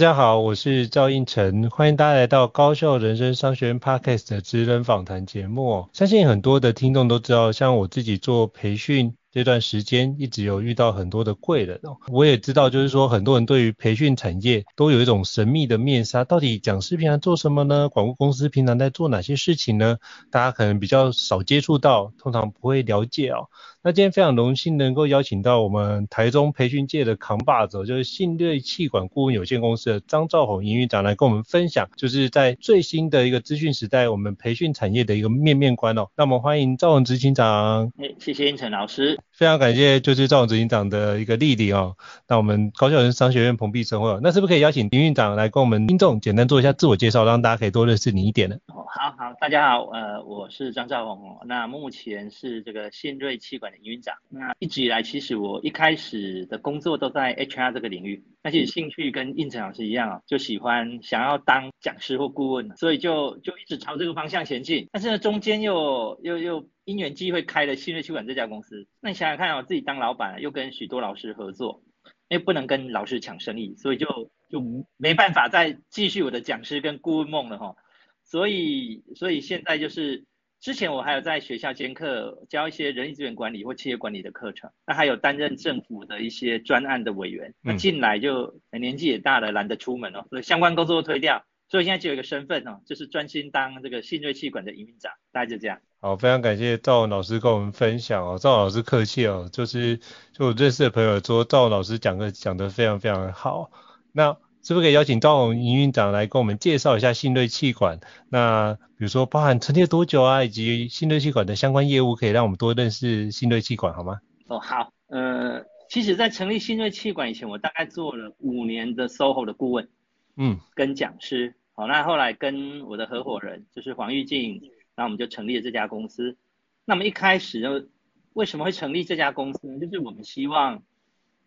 大家好，我是赵胤丞，欢迎大家来到高效人生商学院 Podcast 的职人访谈节目。相信很多的听众都知道，像我自己做培训这段时间，一直有遇到很多的贵人哦。我也知道，就是说很多人对于培训产业都有一种神秘的面纱，到底讲师平常做什么呢？广告公司平常在做哪些事情呢？大家可能比较少接触到，通常不会了解哦。那今天非常荣幸能够邀请到我们台中培训界的扛把子，就是信瑞气管顾问有限公司的张兆宏营运长来跟我们分享，就是在最新的一个资讯时代，我们培训产业的一个面面观哦。那我们欢迎兆宏执行长。哎，谢谢胤丞老师。非常感谢就是赵宏执行长的一个莅临哦。那我们高效人商学院蓬荜生辉，那是不是可以邀请林院长来跟我们听众简单做一下自我介绍，让大家可以多认识你一点呢？好好，大家好，呃，我是张兆宏，那目前是这个信瑞企管的营运长。那一直以来，其实我一开始的工作都在 HR 这个领域，那其实兴趣跟胤丞老师一样啊，就喜欢想要当讲师或顾问，所以就就一直朝这个方向前进。但是呢，中间又又又因缘机会开了新瑞气管这家公司。那你想想看哦，自己当老板，又跟许多老师合作，因为不能跟老师抢生意，所以就就没办法再继续我的讲师跟顾问梦了哈。所以所以现在就是。之前我还有在学校兼课教一些人力资源管理或企业管理的课程，那还有担任政府的一些专案的委员。那进来就年纪也大了，懒得出门哦，所以相关工作都推掉，所以现在就有一个身份哦，就是专心当这个信瑞气管的营运长，大概就这样。好，非常感谢兆宏老师跟我们分享哦，兆宏老师客气哦，就是就我认识的朋友说兆宏老师讲的讲的非常非常好，那。是不是可以邀请赵宏营运长来跟我们介绍一下信瑞气管？那比如说包含成立多久啊，以及信瑞气管的相关业务，可以让我们多认识信瑞气管好吗？哦，好，呃，其实在成立信瑞气管以前，我大概做了五年的 SOHO 的顾问，嗯，跟讲师。好，那后来跟我的合伙人就是黄玉静，那我们就成立了这家公司。那么一开始呢，为什么会成立这家公司呢？就是我们希望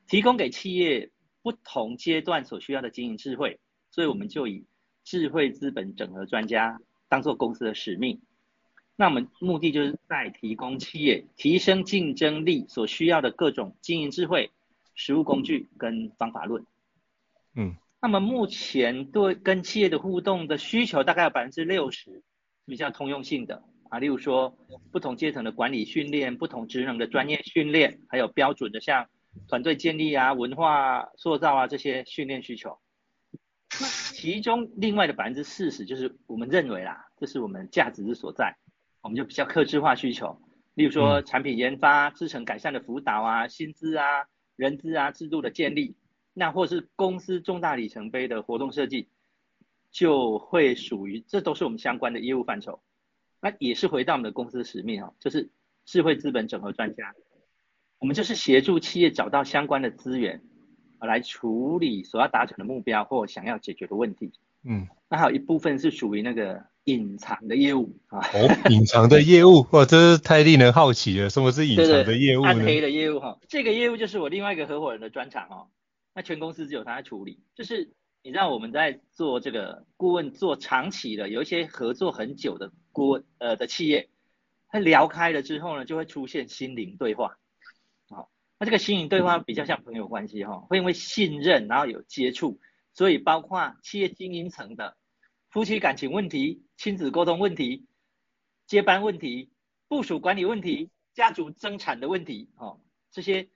提供给企业。不同阶段所需要的经营智慧，所以我们就以智慧资本整合专家当做公司的使命。那我们目的就是在提供企业提升竞争力所需要的各种经营智慧、实务工具跟方法论。嗯，那么目前对跟企业的互动的需求大概有百分之六十比较通用性的啊，例如说不同阶层的管理训练、不同职能的专业训练，还有标准的像。团队建立啊，文化塑造啊，这些训练需求。那其中另外的百分之四十，就是我们认为啦，这是我们价值之所在，我们就比较客制化需求。例如说产品研发、制程改善的辅导啊、薪资啊、人资啊、制度的建立，那或是公司重大里程碑的活动设计，就会属于，这都是我们相关的业务范畴。那也是回到我们的公司使命哦，就是智慧资本整合专家。我们就是协助企业找到相关的资源，来处理所要达成的目标或想要解决的问题。嗯，那还有一部分是属于那个隐藏的业务啊。哦，隐藏的业务，哇，这是太令人好奇了。什么是隐藏的业务呢？暗黑的业务哈，这个业务就是我另外一个合伙人的专长哦。那全公司只有他在处理，就是你知道我们在做这个顾问做长期的，有一些合作很久的顾问呃的企业，他聊开了之后呢，就会出现心灵对话。好，那这个心灵对话比较像朋友关系哈，会因为信任然后有接触，所以包括企业经营层的夫妻感情问题、亲子沟通问题、接班问题、部署管理问题、家族增产的问题，哦，这些。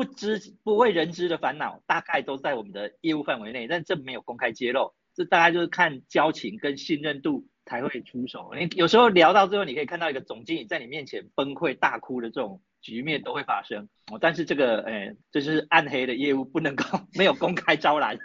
不知不为人知的烦恼，大概都在我们的业务范围内，但这没有公开揭露，这大概就是看交情跟信任度才会出手。你有时候聊到最后，你可以看到一个总经理在你面前崩溃大哭的这种局面都会发生。哦，但是这个，哎，这就是暗黑的业务，不能够没有公开招揽。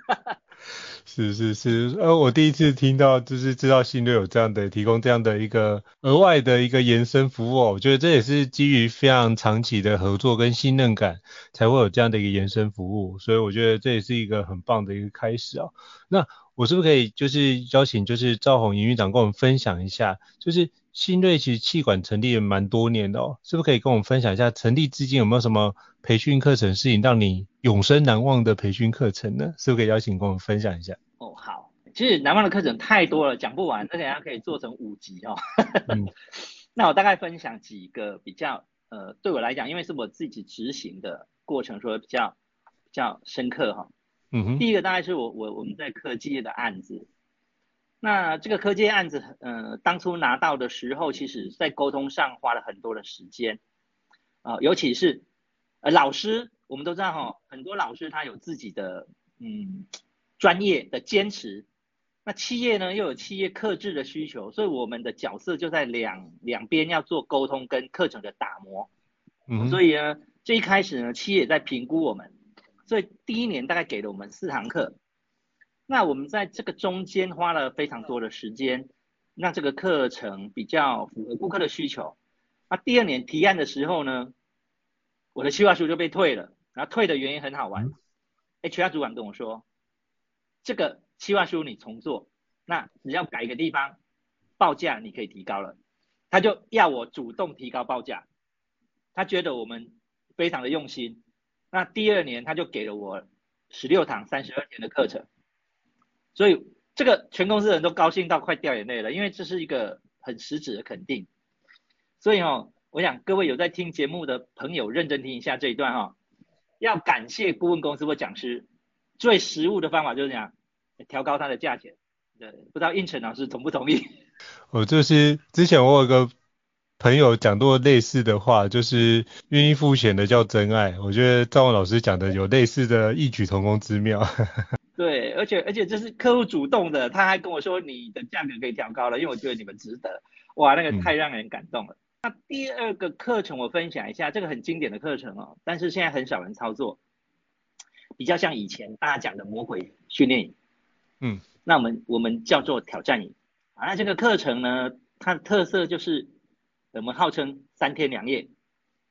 是是是，呃，我第一次听到，就是知道信瑞有这样的提供这样的一个额外的一个延伸服务，我觉得这也是基于非常长期的合作跟信任感，才会有这样的一个延伸服务，所以我觉得这也是一个很棒的一个开始啊。那我是不是可以就是邀请就是赵宏营运长跟我们分享一下，就是信瑞其实气管成立也蛮多年的哦，是不是可以跟我们分享一下成立至今有没有什么培训课程是让你永生难忘的培训课程呢？是不是可以邀请跟我们分享一下？哦，好，其实难忘的课程太多了，讲不完，而且它可以做成五集哦。嗯、那我大概分享几个比较，呃，对我来讲，因为是我自己执行的过程，说比较比较深刻哈、哦。嗯哼。第一个大概是我我我们在科技业的案子，那这个科技案子，呃，当初拿到的时候，其实在沟通上花了很多的时间，啊、呃，尤其是呃老师，我们都知道哈、哦，很多老师他有自己的，嗯。专业的坚持，那企业呢又有企业克制的需求，所以我们的角色就在两两边要做沟通跟课程的打磨。嗯，所以呢，这一开始呢，企业也在评估我们，所以第一年大概给了我们四堂课。那我们在这个中间花了非常多的时间，那这个课程比较符合顾客的需求。那第二年提案的时候呢，我的计划书就被退了，然后退的原因很好玩，HR 主管跟我说。这个计划书你重做，那只要改一个地方，报价你可以提高了。他就要我主动提高报价，他觉得我们非常的用心。那第二年他就给了我十六堂三十二天的课程，所以这个全公司人都高兴到快掉眼泪了，因为这是一个很实质的肯定。所以哦，我想各位有在听节目的朋友认真听一下这一段哈、哦，要感谢顾问公司或讲师。最实务的方法就是这样，调高它的价钱。对，不知道胤丞老师同不同意？我就是之前我有个朋友讲过类似的话，就是愿意付钱的叫真爱。我觉得赵文老师讲的有类似的异曲同工之妙。对，而且而且这是客户主动的，他还跟我说你的价格可以调高了，因为我觉得你们值得。哇，那个太让人感动了。嗯、那第二个课程我分享一下，这个很经典的课程哦，但是现在很少人操作。比较像以前大家讲的魔鬼训练营，嗯，那我们我们叫做挑战营啊。那这个课程呢，它的特色就是我们号称三天两夜，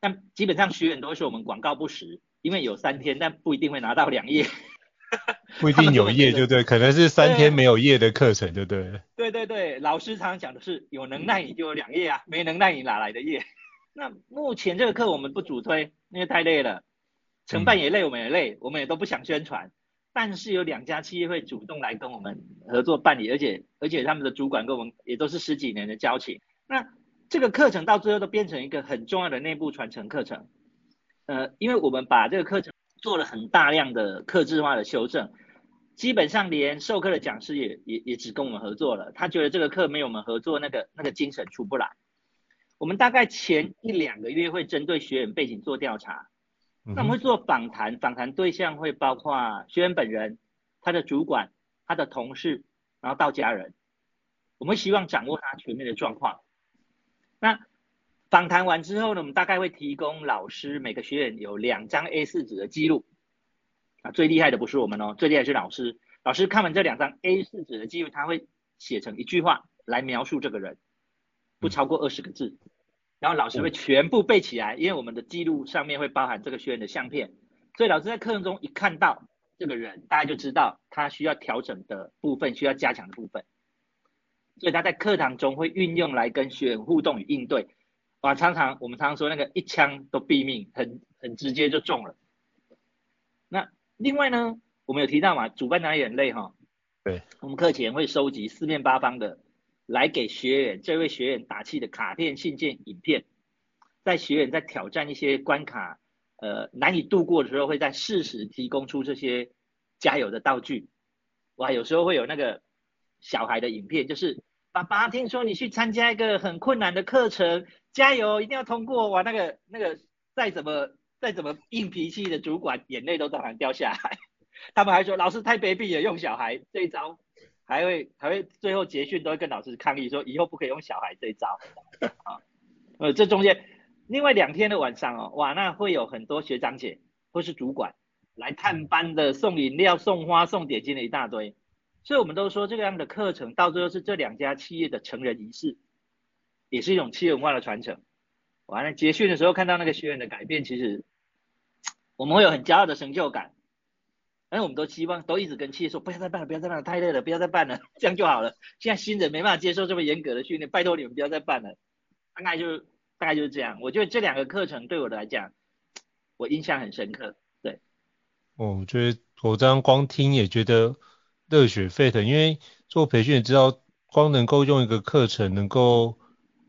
但基本上学员都会说我们广告不实，因为有三天，但不一定会拿到两夜。不一定有夜，就对，可能是三天没有夜的课程，就对。对对对，老师常常讲的是有能耐你就有两夜啊，没能耐你哪来的夜？那目前这个课我们不主推，因为太累了。承办也累，我们也累，我们也都不想宣传。但是有两家企业会主动来跟我们合作办理，而且而且他们的主管跟我们也都是十几年的交情。那这个课程到最后都变成一个很重要的内部传承课程。呃，因为我们把这个课程做了很大量的克制化的修正，基本上连授课的讲师也也也只跟我们合作了。他觉得这个课没有我们合作，那个那个精神出不来。我们大概前一两个月会针对学员背景做调查。那我们会做访谈，访谈对象会包括学员本人、他的主管、他的同事，然后到家人。我们希望掌握他全面的状况。那访谈完之后呢，我们大概会提供老师每个学员有两张 A4 纸的记录。啊，最厉害的不是我们哦，最厉害是老师。老师看完这两张 A4 纸的记录，他会写成一句话来描述这个人，不超过二十个字。然后老师会全部背起来，因为我们的记录上面会包含这个学员的相片，所以老师在课程中一看到这个人，大家就知道他需要调整的部分，需要加强的部分。所以他在课堂中会运用来跟学员互动与应对。哇，常常我们常常说那个一枪都毙命，很很直接就中了。那另外呢，我们有提到嘛，主办单位也很累哈。对。我们课前会收集四面八方的来给学员这位学员打气的卡片、信件、影片，在学员在挑战一些关卡，呃，难以度过的时候，会在适时提供出这些加油的道具。哇，有时候会有那个小孩的影片，就是爸爸听说你去参加一个很困难的课程，加油，一定要通过。哇，那个那个再怎么再怎么硬脾气的主管，眼泪都当然掉下来。他们还说老师太卑鄙了，用小孩这一招，还会还会最后结训都会跟老师抗议说以后不可以用小孩这一招。啊，呃，这中间另外两天的晚上哦，哇，那会有很多学长姐或是主管。来探班的，送饮料、送花、送点心的一大堆，所以我们都说这个样的课程到最后是这两家企业的成人仪式，也是一种企业文化的传承。完了结训的时候看到那个学员的改变，其实我们会有很骄傲的成就感。但是我们都希望都一直跟企业说不要再办了，不要再办了，太累了，不要再办了，这样就好了。现在新人没办法接受这么严格的训练，拜托你们不要再办了。大概就是大概就是这样。我觉得这两个课程对我来讲，我印象很深刻。哦，我觉得我这样光听也觉得热血沸腾，因为做培训也知道，光能够用一个课程能够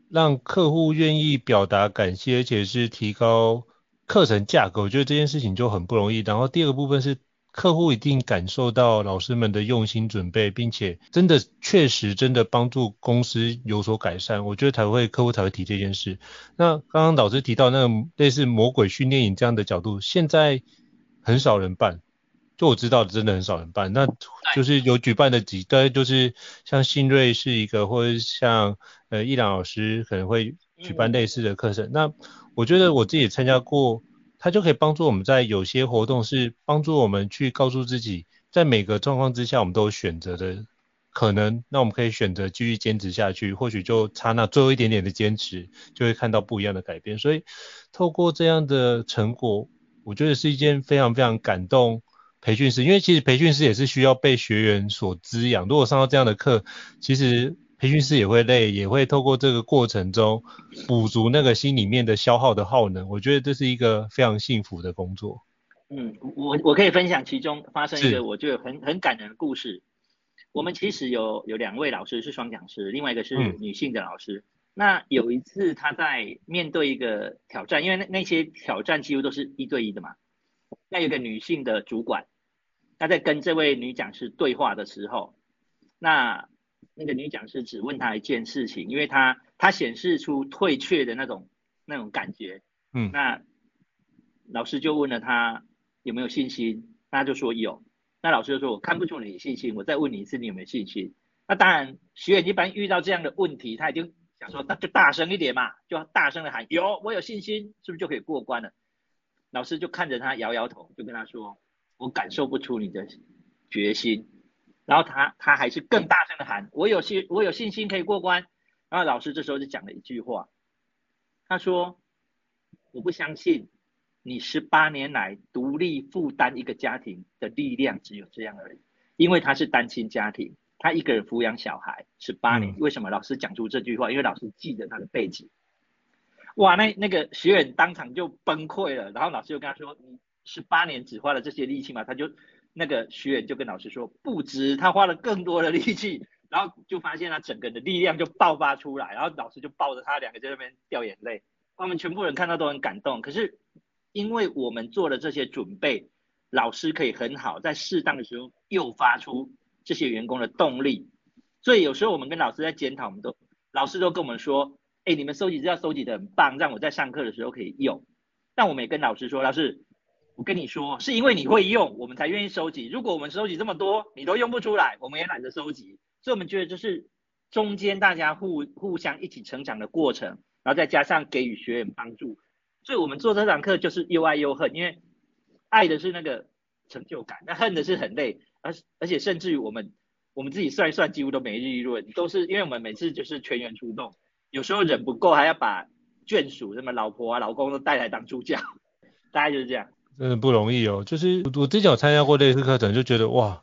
让客户愿意表达感谢，而且是提高课程价格，我觉得这件事情就很不容易。然后第二个部分是客户一定感受到老师们的用心准备，并且真的确实真的帮助公司有所改善，我觉得才会客户才会提这件事。那刚刚老师提到那个类似魔鬼训练营这样的角度，现在。很少人办，就我知道的，真的很少人办。那就是有举办的几，大概就是像新锐是一个，或者像呃伊朗老师可能会举办类似的课程。那我觉得我自己也参加过，它就可以帮助我们在有些活动是帮助我们去告诉自己，在每个状况之下我们都有选择的可能。那我们可以选择继续坚持下去，或许就差那最后一点点的坚持，就会看到不一样的改变。所以透过这样的成果。我觉得是一件非常非常感动培训师，因为其实培训师也是需要被学员所滋养。如果上到这样的课，其实培训师也会累，也会透过这个过程中补足那个心里面的消耗的耗能。我觉得这是一个非常幸福的工作。嗯，我我可以分享其中发生一个我觉得很很感人的故事。我们其实有有两位老师是双讲师，另外一个是女性的老师。嗯那有一次他在面对一个挑战，因为那那些挑战几乎都是一对一的嘛。那有个女性的主管，她在跟这位女讲师对话的时候，那那个女讲师只问他一件事情，因为他他显示出退却的那种那种感觉。嗯。那老师就问了他有没有信心，他就说有。那老师就说我看不出你的信心，我再问你一次，你有没有信心？那当然，学员一般遇到这样的问题，他已经。想说那就大声一点嘛，就大声的喊有，我有信心，是不是就可以过关了？老师就看着他摇摇头，就跟他说，我感受不出你的决心。然后他他还是更大声的喊，我有信，我有信心可以过关。然后老师这时候就讲了一句话，他说，我不相信你十八年来独立负担一个家庭的力量只有这样而已，因为他是单亲家庭。他一个人抚养小孩十八年，为什么老师讲出这句话？因为老师记得他的背景。哇，那那个学员当场就崩溃了，然后老师就跟他说：“你十八年只花了这些力气吗？”他就那个学员就跟老师说：“不止，他花了更多的力气。”然后就发现他整个人的力量就爆发出来，然后老师就抱着他两个在那边掉眼泪。我们全部人看到都很感动。可是因为我们做了这些准备，老师可以很好在适当的时候诱发出。这些员工的动力，所以有时候我们跟老师在检讨，我们都老师都跟我们说，哎，你们收集资料收集的很棒，让我在上课的时候可以用。但我们也跟老师说，老师，我跟你说，是因为你会用，我们才愿意收集。如果我们收集这么多，你都用不出来，我们也懒得收集。所以我们觉得这是中间大家互互相一起成长的过程，然后再加上给予学员帮助。所以我们做这堂课就是又爱又恨，因为爱的是那个成就感，那恨的是很累。而而且甚至于我们我们自己算一算，几乎都没利润，都是因为我们每次就是全员出动，有时候人不够，还要把眷属什么老婆啊、老公都带来当助教，大概就是这样。真的不容易哦，就是我之前有参加过类似课程，就觉得哇，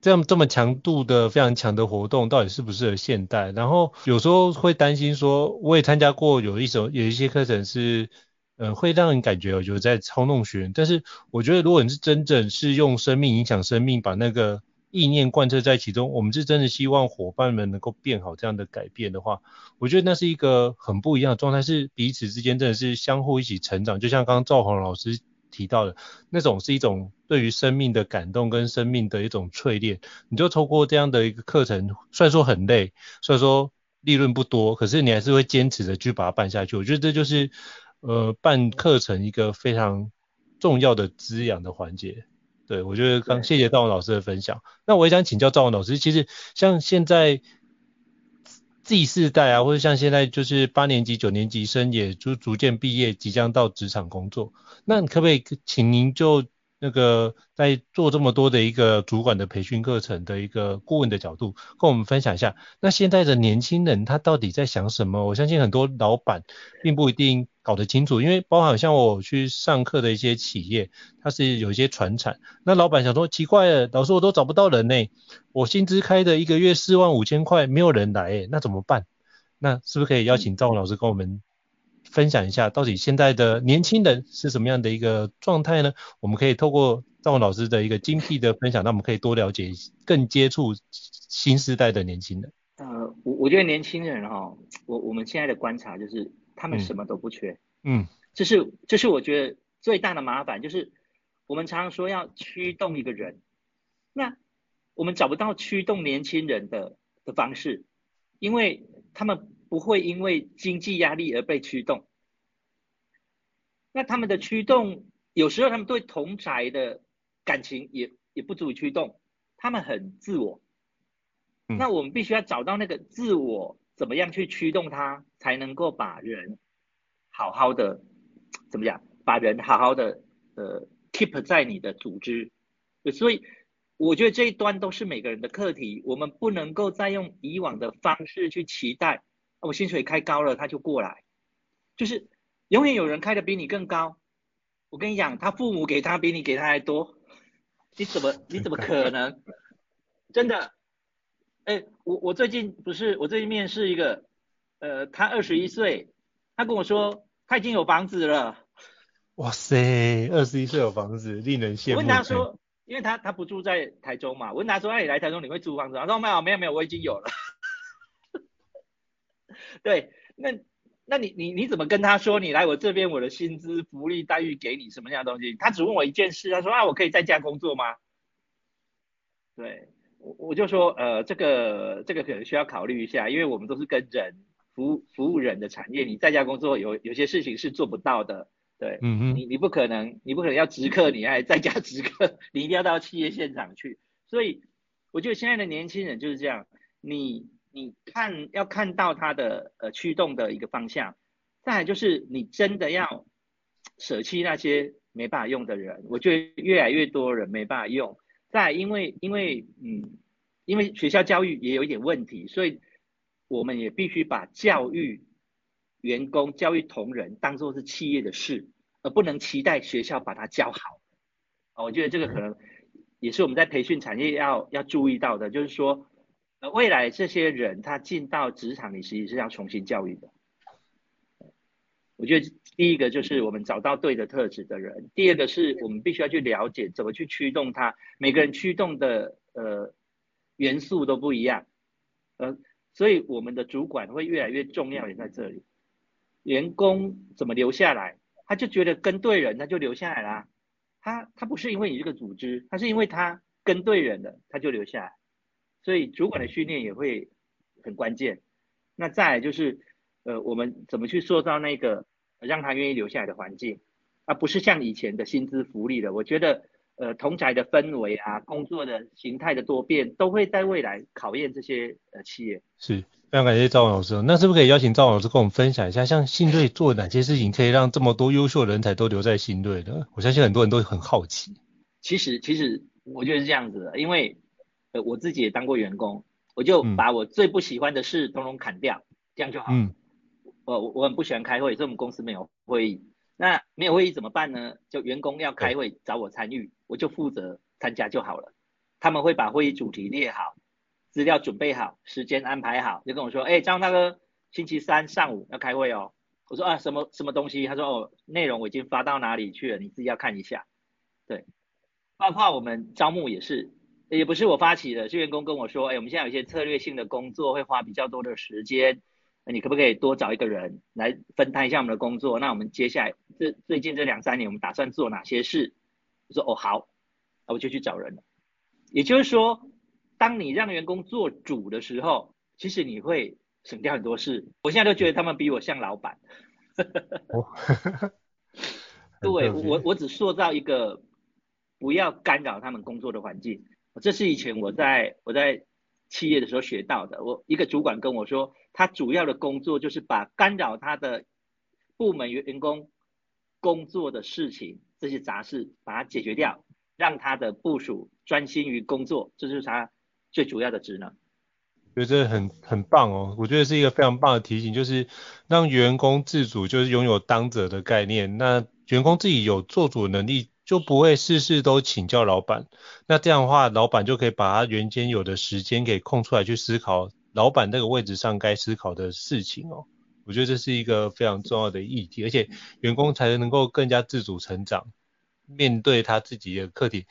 这样这么强度的非常强的活动到底适不适合现代？然后有时候会担心说，我也参加过有一种有一些课程是，呃，会让人感觉有在操弄学员。但是我觉得如果你是真正是用生命影响生命，把那个意念贯彻在其中，我们是真的希望伙伴们能够变好，这样的改变的话，我觉得那是一个很不一样的状态，是彼此之间真的是相互一起成长。就像刚刚赵宏老师提到的，那种是一种对于生命的感动跟生命的一种淬炼。你就透过这样的一个课程，虽然说很累，虽然说利润不多，可是你还是会坚持的去把它办下去。我觉得这就是呃办课程一个非常重要的滋养的环节。对，我觉得刚谢谢赵文老师的分享。那我也想请教赵文老师，其实像现在 Z 世代啊，或者像现在就是八年级、九年级生，也就逐渐毕业，即将到职场工作。那可不可以请您就那个在做这么多的一个主管的培训课程的一个顾问的角度，跟我们分享一下，那现在的年轻人他到底在想什么？我相信很多老板并不一定搞得清楚，因为包含像我去上课的一些企业，它是有一些传产，那老板想说奇怪了，老师我都找不到人呢，我薪资开的一个月四万五千块，没有人来诶，那怎么办？那是不是可以邀请赵文老师跟我们？分享一下，到底现在的年轻人是什么样的一个状态呢？我们可以透过赵文老师的一个精辟的分享，那我们可以多了解、更接触新时代的年轻人。呃，我我觉得年轻人哈、我我们现在的观察就是，他们什么都不缺。嗯，这是这是我觉得最大的麻烦，就是我们常常说要驱动一个人，那我们找不到驱动年轻人的的方式，因为他们。不会因为经济压力而被驱动，那他们的驱动有时候他们对同宅的感情也也不足以驱动，他们很自我，那我们必须要找到那个自我怎么样去驱动他，才能够把人好好的怎么讲，把人好好的呃 keep 在你的组织，所以我觉得这一端都是每个人的课题，我们不能够再用以往的方式去期待。我薪水开高了，他就过来，就是永远有人开的比你更高。我跟你讲，他父母给他比你给他还多，你怎么你怎么可能？真的，哎、欸，我我最近不是我最近面试一个，呃，他二十一岁，他跟我说他已经有房子了。哇塞，二十一岁有房子，令人羡慕。我问他说，因为他他不住在台中嘛，我问他说，那你来台中你会租房子？他说没有没有没有，我已经有了。对，那那你你你怎么跟他说你来我这边，我的薪资福利待遇给你什么样的东西？他只问我一件事，他说啊，我可以在家工作吗？对，我我就说呃，这个这个可能需要考虑一下，因为我们都是跟人服务服务人的产业，你在家工作有有些事情是做不到的，对，嗯嗯，你你不可能你不可能要直客，你还在家直客，你一定要到企业现场去，所以我觉得现在的年轻人就是这样，你。你看要看到他的呃驱动的一个方向，再来就是你真的要舍弃那些没办法用的人，我觉得越来越多人没办法用。再来因为因为嗯，因为学校教育也有一点问题，所以我们也必须把教育员工、教育同仁当做是企业的事，而不能期待学校把它教好。我觉得这个可能也是我们在培训产业要要注意到的，就是说。呃未来这些人他进到职场里，其实是要重新教育的。我觉得第一个就是我们找到对的特质的人，第二个是我们必须要去了解怎么去驱动他。每个人驱动的呃元素都不一样，呃，所以我们的主管会越来越重要也在这里。员工怎么留下来？他就觉得跟对人，他就留下来啦。他他不是因为你这个组织，他是因为他跟对人了，他就留下来。所以主管的训练也会很关键。那再来就是，呃，我们怎么去塑造那个让他愿意留下来的环境，而不是像以前的薪资福利的。我觉得，呃，同宅的氛围啊，工作的形态的多变，都会在未来考验这些呃企业。是，非常感谢赵老师。那是不是可以邀请赵老师跟我们分享一下，像信瑞做哪些事情可以让这么多优秀人才都留在信瑞呢？我相信很多人都很好奇。其实，其实我觉得是这样子的，因为。呃，我自己也当过员工，我就把我最不喜欢的事统统砍掉，嗯、这样就好。嗯。我我很不喜欢开会，所以我们公司没有会议。那没有会议怎么办呢？就员工要开会找我参与，我就负责参加就好了。他们会把会议主题列好，资料准备好，时间安排好，就跟我说，哎，张大哥，星期三上午要开会哦。我说啊，什么什么东西？他说哦，内容我已经发到哪里去了，你自己要看一下。对，包括我们招募也是，也不是我发起的，是员工跟我说，哎，我们现在有一些策略性的工作会花比较多的时间，那你可不可以多找一个人来分摊一下我们的工作？那我们接下来这最近这两三年，我们打算做哪些事？我说哦好，那我就去找人了。也就是说，当你让员工做主的时候，其实你会省掉很多事。我现在都觉得他们比我像老板。对，我我只塑造一个不要干扰他们工作的环境。这是以前我在我在企业的时候学到的。我一个主管跟我说，他主要的工作就是把干扰他的部门员工工作的事情，这些杂事把它解决掉，让他的部署。专心于工作，这就是他最主要的职能。觉得这很很棒哦，我觉得是一个非常棒的提醒，就是让员工自主，就是拥有当责的概念。那员工自己有做主能力，就不会事事都请教老板。那这样的话，老板就可以把他原先有的时间给空出来去思考老板那个位置上该思考的事情哦。我觉得这是一个非常重要的议题，而且员工才能够更加自主成长。面对他自己的课题，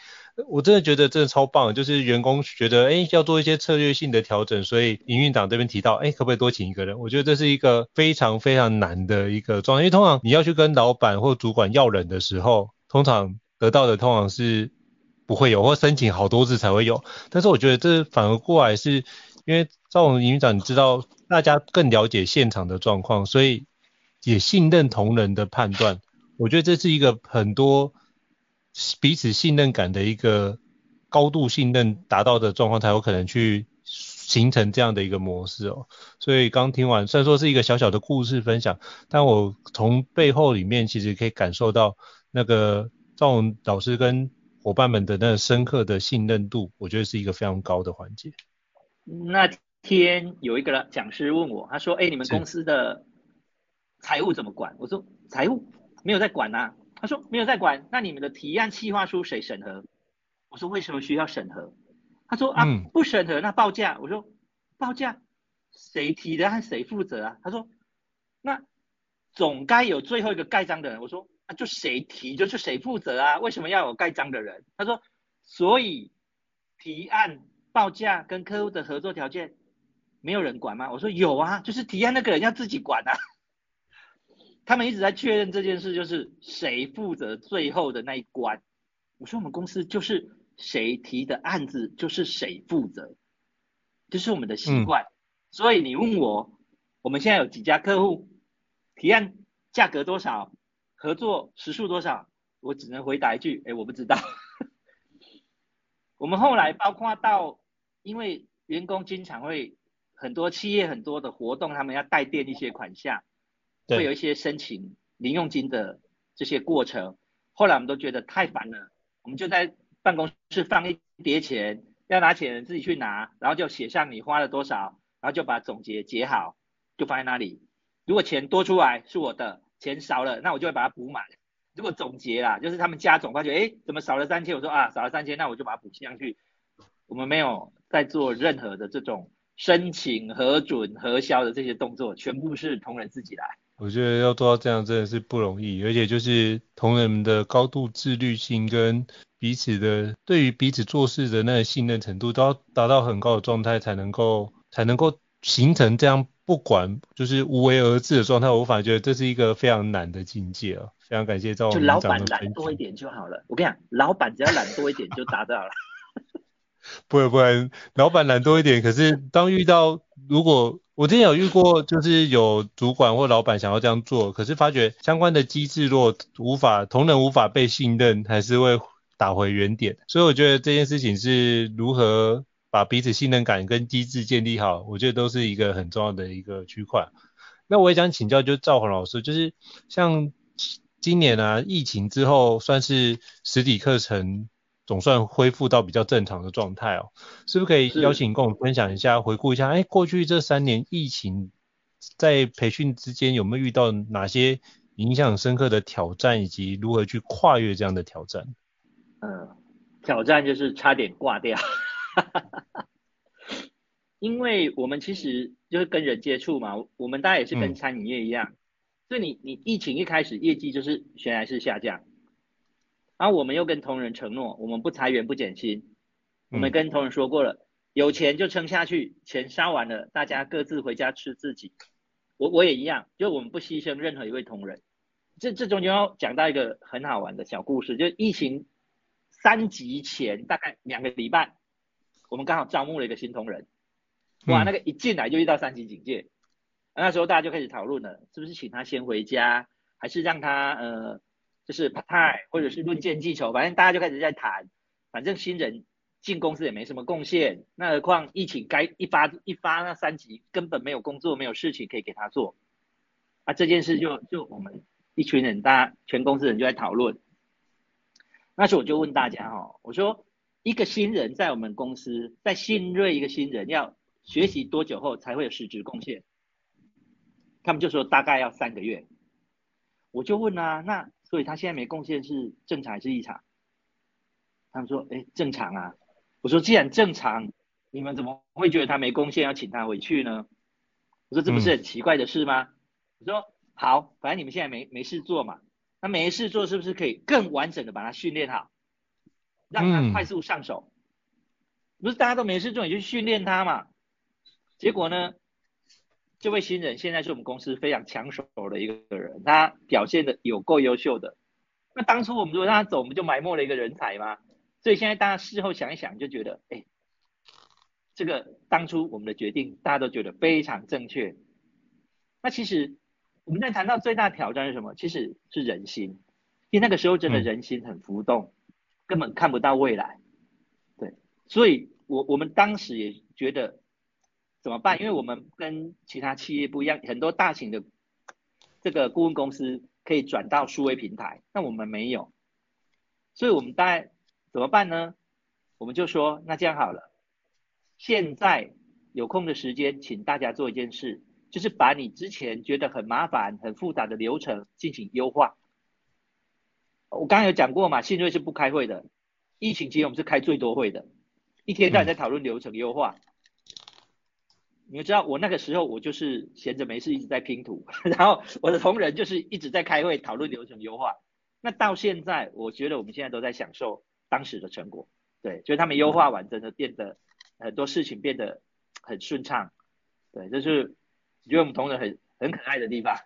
我真的觉得真的超棒，就是员工觉得，哎，要做一些策略性的调整，所以营运长这边提到，哎，可不可以多请一个人？我觉得这是一个非常非常难的一个状态，因为通常你要去跟老板或主管要人的时候，通常得到的通常是不会有，或申请好多次才会有。但是我觉得这反而过来是，因为赵总营长，你知道大家更了解现场的状况，所以也信任同仁的判断。我觉得这是一个很多。彼此信任感的一个高度信任达到的状况，才有可能去形成这样的一个模式哦。所以刚听完，虽然说是一个小小的故事分享，但我从背后里面其实可以感受到那个赵宏老师跟伙伴们的那深刻的信任度，我觉得是一个非常高的环节。那天有一个讲师问我，他说：“哎，你们公司的财务怎么管？”我说：“财务没有在管啊。”他说没有在管，那你们的提案计划书谁审核？我说为什么需要审核？他说啊、嗯、不审核那报价。我说报价谁提的，还谁负责啊？他说那总该有最后一个盖章的人。我说那就谁提就是谁负责啊？为什么要有盖章的人？他说所以提案报价跟客户的合作条件没有人管吗？我说有啊，就是提案那个人要自己管啊。他们一直在确认这件事，就是谁负责最后的那一关。我说我们公司就是谁提的案子就是谁负责，这是我们的习惯。嗯。所以你问我，我们现在有几家客户，提案价格多少，合作时数多少，我只能回答一句，哎，我不知道。我们后来包括到，因为员工经常会很多企业很多的活动，他们要带垫一些款项。会有一些申请零用金的这些过程，后来我们都觉得太烦了，我们就在办公室放一叠钱，要拿钱自己去拿，然后就写上你花了多少，然后就把总结结好，就放在那里。如果钱多出来是我的，钱少了那我就会把它补满。如果总结啦，就是他们加总发觉，哎，怎么少了三千？我说啊，少了三千，那我就把它补上去。我们没有在做任何的这种申请、核准、核销的这些动作，全部是同仁自己来。我觉得要做到这样真的是不容易，而且就是同仁们的高度自律性跟彼此的对于彼此做事的那个信任程度都要达到很高的状态，才能够才能够形成这样不管就是无为而治的状态。我反而觉得这是一个非常难的境界啊！非常感谢赵总。就老板懒多一点就好了。我跟你讲，老板只要懒多一点就达到了。不会不会，老板懒多一点，可是当遇到如果。我之前有遇过，就是有主管或老板想要这样做，可是发觉相关的机制若无法同仁无法被信任，还是会打回原点。所以我觉得这件事情是如何把彼此信任感跟机制建立好，我觉得都是一个很重要的一个区块。那我也想请教，就赵宏老师，就是像今年啊疫情之后，算是实体课程。总算恢复到比较正常的状态哦，是不是可以邀请跟我们分享一下，回顾一下，哎，过去这三年疫情在培训之间有没有遇到哪些影响深刻的挑战，以及如何去跨越这样的挑战？嗯，挑战就是差点挂掉。因为我们其实就是跟人接触嘛，我们大家也是跟餐饮业一样，嗯、所以你你疫情一开始业绩就是悬崖式下降，然后我们又跟同仁承诺，我们不裁员不减薪，我们跟同仁说过了，嗯、有钱就撑下去，钱烧完了，大家各自回家吃自己。我我也一样，就我们不牺牲任何一位同仁。这这中间要讲到一个很好玩的小故事，就疫情三级前大概两个礼拜，我们刚好招募了一个新同仁，哇，那个一进来就遇到三级警戒，那时候大家就开始讨论了，是不是请他先回家，还是让他呃，就是 partai 或者是论件计酬，反正大家就开始在谈，反正新人进公司也没什么贡献，那何况疫情该一发一发那三级根本没有工作，没有事情可以给他做，啊，这件事就就我们。一群人，大家全公司人就在讨论。那时候我就问大家哈，我说一个新人在我们公司，在新锐一个新人要学习多久后才会有实质贡献？他们就说大概要三个月。我就问啊，那所以他现在没贡献是正常还是异常？他们说，哎，正常啊。我说既然正常，你们怎么会觉得他没贡献要请他回去呢？我说这不是很奇怪的事吗？我说。好，反正你们现在没没事做嘛，那没事做是不是可以更完整的把他训练好，让他快速上手？嗯、不是大家都没事做，你就训练他嘛。结果呢，这位新人现在是我们公司非常抢手的一个人，他表现的有够优秀的。那当初我们如果让他走，我们就埋没了一个人才嘛。所以现在大家事后想一想，就觉得，哎，这个当初我们的决定，大家都觉得非常正确。那其实。我们在谈到最大的挑战是什么？其实是人心，因为那个时候真的人心很浮动，嗯、根本看不到未来。对，所以我我们当时也觉得怎么办？因为我们跟其他企业不一样，很多大型的这个顾问公司可以转到数位平台，那我们没有，所以我们大概怎么办呢？我们就说，那这样好了，现在有空的时间，请大家做一件事。就是把你之前觉得很麻烦、很复杂的流程进行优化。我刚刚有讲过嘛，信瑞是不开会的，疫情期间我们是开最多会的，一天到晚在讨论流程优化。你们知道我那个时候我就是闲着没事一直在拼图，然后我的同仁就是一直在开会讨论流程优化。那到现在，我觉得我们现在都在享受当时的成果。对，就是他们优化完，真的变得很多事情变得很顺畅。对，就是。我觉得我们同仁很很可爱的地方，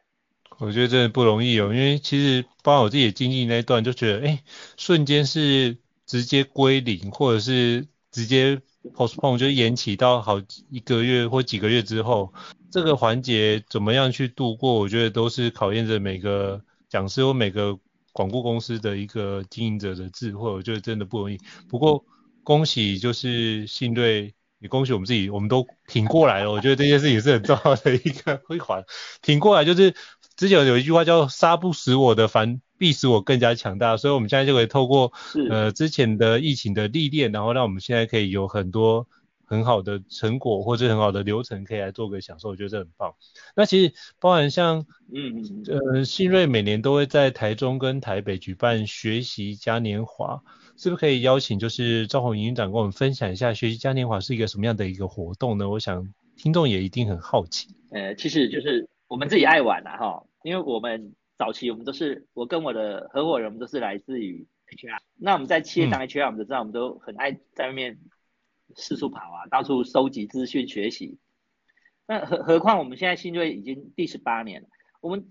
我觉得真的不容易哦，因为其实包括我自己经历那一段，就觉得哎，瞬间是直接归零，或者是直接 postpone 就延期到好一个月或几个月之后，这个环节怎么样去度过，我觉得都是考验着每个讲师或每个广告公司的一个经营者的智慧，我觉得真的不容易。不过恭喜就是信瑞。也恭喜我们自己，我们都挺过来了。我觉得这件事情是很重要的一个辉煌。挺过来就是之前有一句话叫“杀不死我的，反必使我更加强大”。所以我们现在就可以透过呃之前的疫情的历练，然后让我们现在可以有很多很好的成果或者很好的流程可以来做个享受。我觉得这很棒。那其实包含像嗯呃新瑞每年都会在台中跟台北举办学习嘉年华。是不是可以邀请就是赵宏营运长跟我们分享一下学习嘉年华是一个什么样的一个活动呢？我想听众也一定很好奇。呃，其实就是我们自己爱玩啦哈，因为我们早期我们都是我跟我的合伙人，我们都是来自于 HR。那我们在企业当 HR，我们都知道我们都很爱在外面四处跑啊，到处收集资讯学习。那何何况我们现在新锐已经第十八年了，我们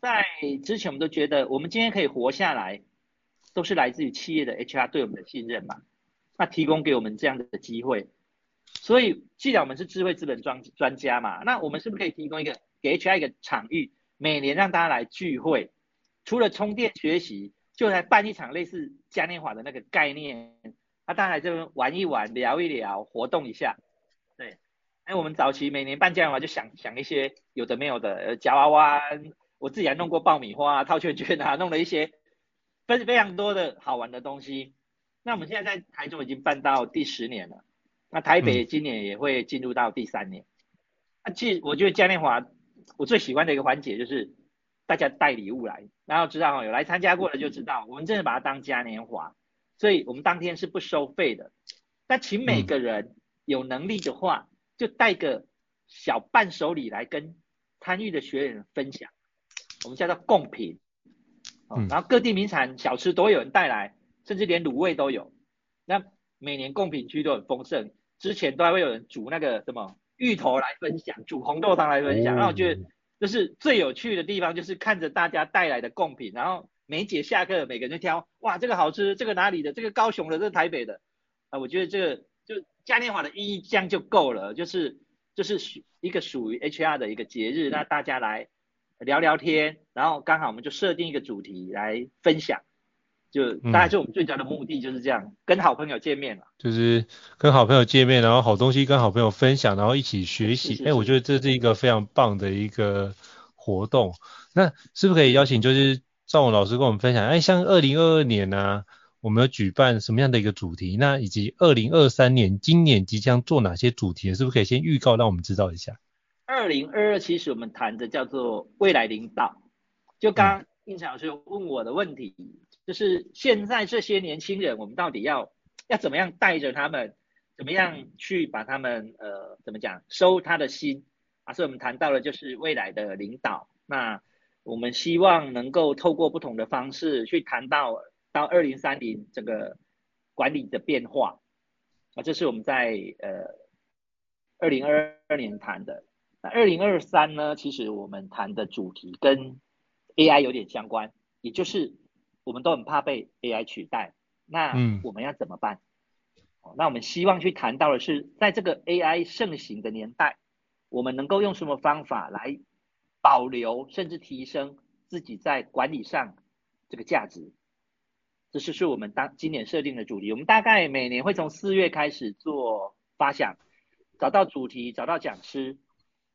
在之前我们都觉得我们今天可以活下来。都是来自于企业的 HR 对我们的信任嘛，那提供给我们这样的机会，所以既然我们是智慧资本专专家嘛，那我们是不是可以提供一个给 HR 一个场域，每年让大家来聚会，除了充电学习，就来办一场类似嘉年华的那个概念，那大家来这边玩一玩，聊一聊，活动一下，对，哎，我们早期每年办嘉年华就想想一些有的没有的，夹娃娃，我自己还弄过爆米花、套圈圈啊，弄了一些。非非常多的好玩的东西，那我们现在在台中已经办到第十年了，那台北今年也会进入到第三年。那其实我觉得嘉年华，我最喜欢的一个环节就是大家带礼物来，然后知道哈，有来参加过的就知道，我们真的把它当嘉年华，所以我们当天是不收费的。但请每个人有能力的话，嗯、就带个小伴手礼来跟参与的学员分享，我们叫做贡品。嗯、然后各地名产小吃都有人带来，甚至连卤味都有。那每年贡品区都很丰盛，之前都还会有人煮那个什么芋头来分享，煮红豆汤来分享。然后我觉得就是最有趣的地方，就是看着大家带来的贡品，然后每节下课每个人就挑，哇，这个好吃，这个哪里的，这个高雄的，这个台北的。啊，我觉得这个就嘉年华的意义这样就够了，就是就是一个属于 HR 的一个节日，那大家来。聊聊天，然后刚好我们就设定一个主题来分享，就大概是我们最佳的目的就是这样，嗯、跟好朋友见面了，就是跟好朋友见面，然后好东西跟好朋友分享，然后一起学习。哎，我觉得这是一个非常棒的一个活动。那是不是可以邀请就是赵勇老师跟我们分享？哎，像二零二二年呢、啊，我们要举办什么样的一个主题？那以及二零二三年今年即将做哪些主题？是不是可以先预告让我们知道一下？二零二二，其实我们谈的叫做未来领导。就刚刚胤丞老师有问我的问题，就是现在这些年轻人，我们到底要要怎么样带着他们，怎么样去把他们呃怎么讲收他的心啊？所以我们谈到了就是未来的领导。那我们希望能够透过不同的方式去谈到到二零三零这个管理的变化啊，这是我们在呃二零二二年谈的。那二零二三呢？其实我们谈的主题跟 AI 有点相关，也就是我们都很怕被 AI 取代，那我们要怎么办？嗯、那我们希望去谈到的是，在这个 AI 盛行的年代，我们能够用什么方法来保留甚至提升自己在管理上这个价值？这是是我们当今年设定的主题。我们大概每年会从四月开始做发想，找到主题，找到讲师。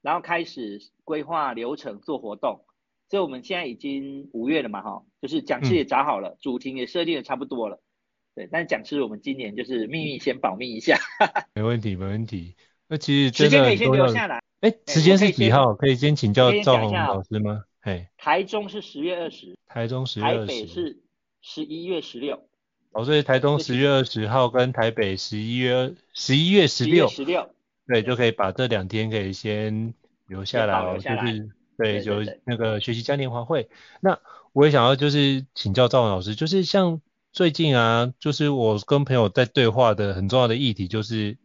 然后开始规划流程做活动，所以我们现在已经五月了嘛，哈，就是讲师也找好了，嗯、主题也设定的差不多了，对，但是讲师我们今年就是秘密先保密一下，没问题，没问题。那其实时间可以先留下来，哎，时间是几号？可以先请教赵宏老师吗？嘿，台中是十月二十，台中十月二十，台北是十一月十六。哦，所以台中十月二十号跟台北十一月十一月十六，十六。对，就可以把这两天可以先留下来哦，就是对，有那个学习嘉年华会。那我也想要就是请教赵宏老师，就是像最近啊，就是我跟朋友在对话的很重要的议题就是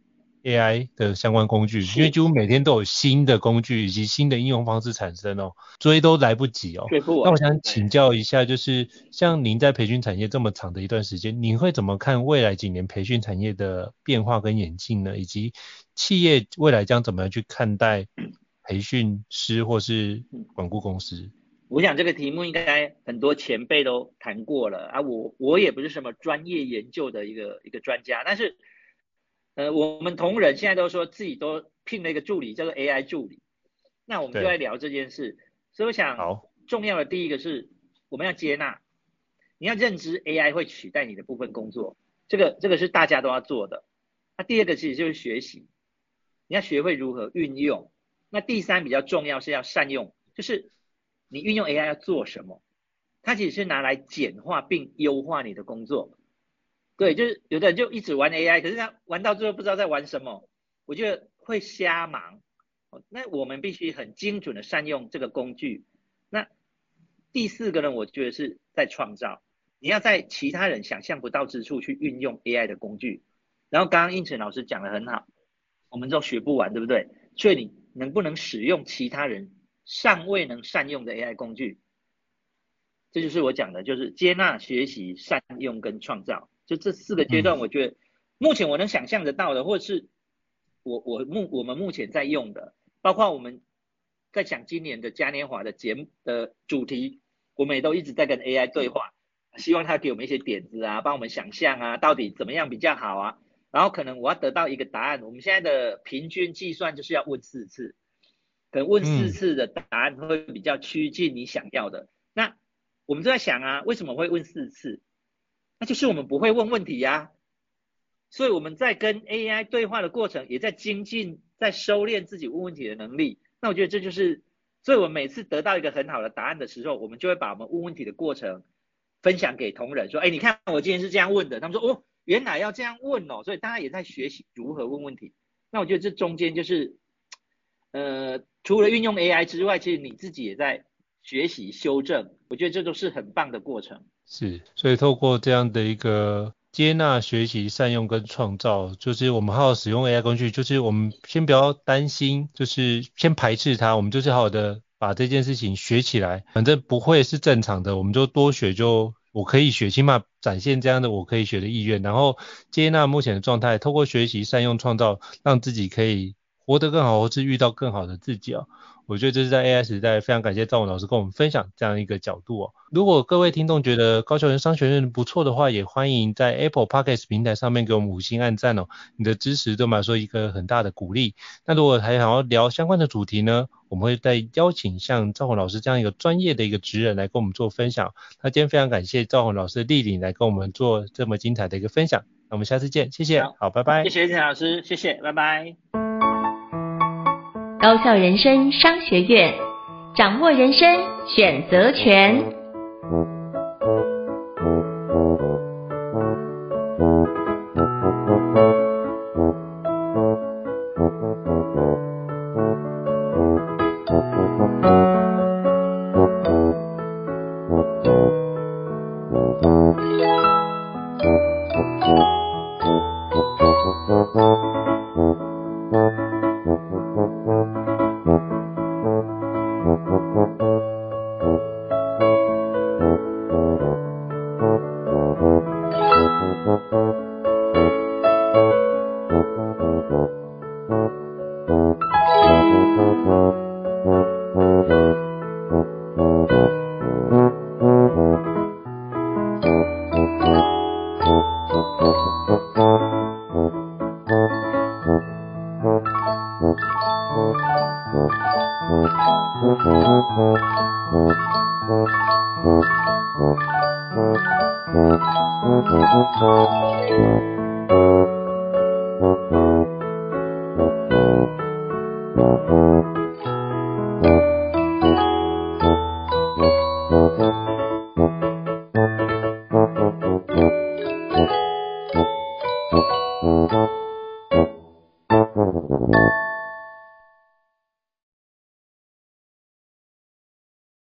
AI 的相关工具，因为几乎每天都有新的工具以及新的应用方式产生哦，追都来不及哦。那我想请教一下，就是像您在培训产业这么长的一段时间，您会怎么看未来几年培训产业的变化跟演进呢？以及企业未来将怎么样去看待培训师或是管顾公司？我想这个题目应该很多前辈都谈过了啊，我我也不是什么专业研究的一个一个专家，但是呃，我们同仁现在都说自己都聘了一个助理叫做 AI 助理，那我们就来聊这件事。所以我想，好，重要的第一个是我们要接纳，你要认知 AI 会取代你的部分工作，这个这个是大家都要做的。那第二个其实就是学习。你要学会如何运用，那第三比较重要是要善用，就是你运用 AI 要做什么？它其实是拿来简化并优化你的工作。对，就是有的人就一直玩 AI，可是他玩到最后不知道在玩什么，我觉得会瞎忙。那我们必须很精准的善用这个工具。那第四个呢，我觉得是在创造，你要在其他人想象不到之处去运用 AI 的工具。然后刚刚应成老师讲得很好。我们都学不完，对不对？所以你能不能使用其他人尚未能善用的 AI 工具？这就是我讲的，就是接纳、学习、善用跟创造，就这四个阶段，我觉得目前我能想象得到的，或者是我我目我们目前在用的，包括我们在讲今年的嘉年华的节目的主题，我们也都一直在跟 AI 对话，希望他给我们一些点子啊，帮我们想象啊，到底怎么样比较好啊？然后可能我要得到一个答案，我们现在的平均计算就是要问四次，可能问四次的答案会比较趋近你想要的。那我们就在想啊，为什么会问四次？那就是我们不会问问题呀、所以我们在跟 AI 对话的过程，也在精进，在收敛自己问问题的能力。那我觉得这就是，所以我们每次得到一个很好的答案的时候，我们就会把我们问问题的过程分享给同仁，说，哎，你看我今天是这样问的。他们说，哦。原来要这样问哦，所以大家也在学习如何问问题。那我觉得这中间就是，呃，除了运用 AI 之外，其实你自己也在学习修正。我觉得这都是很棒的过程。是，所以透过这样的一个接纳、学习、善用跟创造，就是我们好好使用 AI 工具，就是我们先不要担心，就是先排斥它，我们就是好好的把这件事情学起来，反正不会是正常的，我们就多学就。我可以学，起码展现这样的我可以学的意愿，然后接纳目前的状态，透过学习、善用、创造，让自己可以活得更好，或是遇到更好的自己哦。我觉得这是在 AI 时代，非常感谢赵文老师跟我们分享这样一个角度哦。如果各位听众觉得高效人商学院不错的话，也欢迎在 Apple Podcast 平台上面给我们五星按赞哦。你的支持对我们来说一个很大的鼓励。那如果还想要聊相关的主题呢，我们会再邀请像赵宏老师这样一个专业的一个职人来跟我们做分享。那今天非常感谢赵宏老师莅临来跟我们做这么精彩的一个分享。那我们下次见，谢谢，好，好，拜拜。谢谢陈老师，谢谢，拜拜。高校人生商学院掌握人生选择权。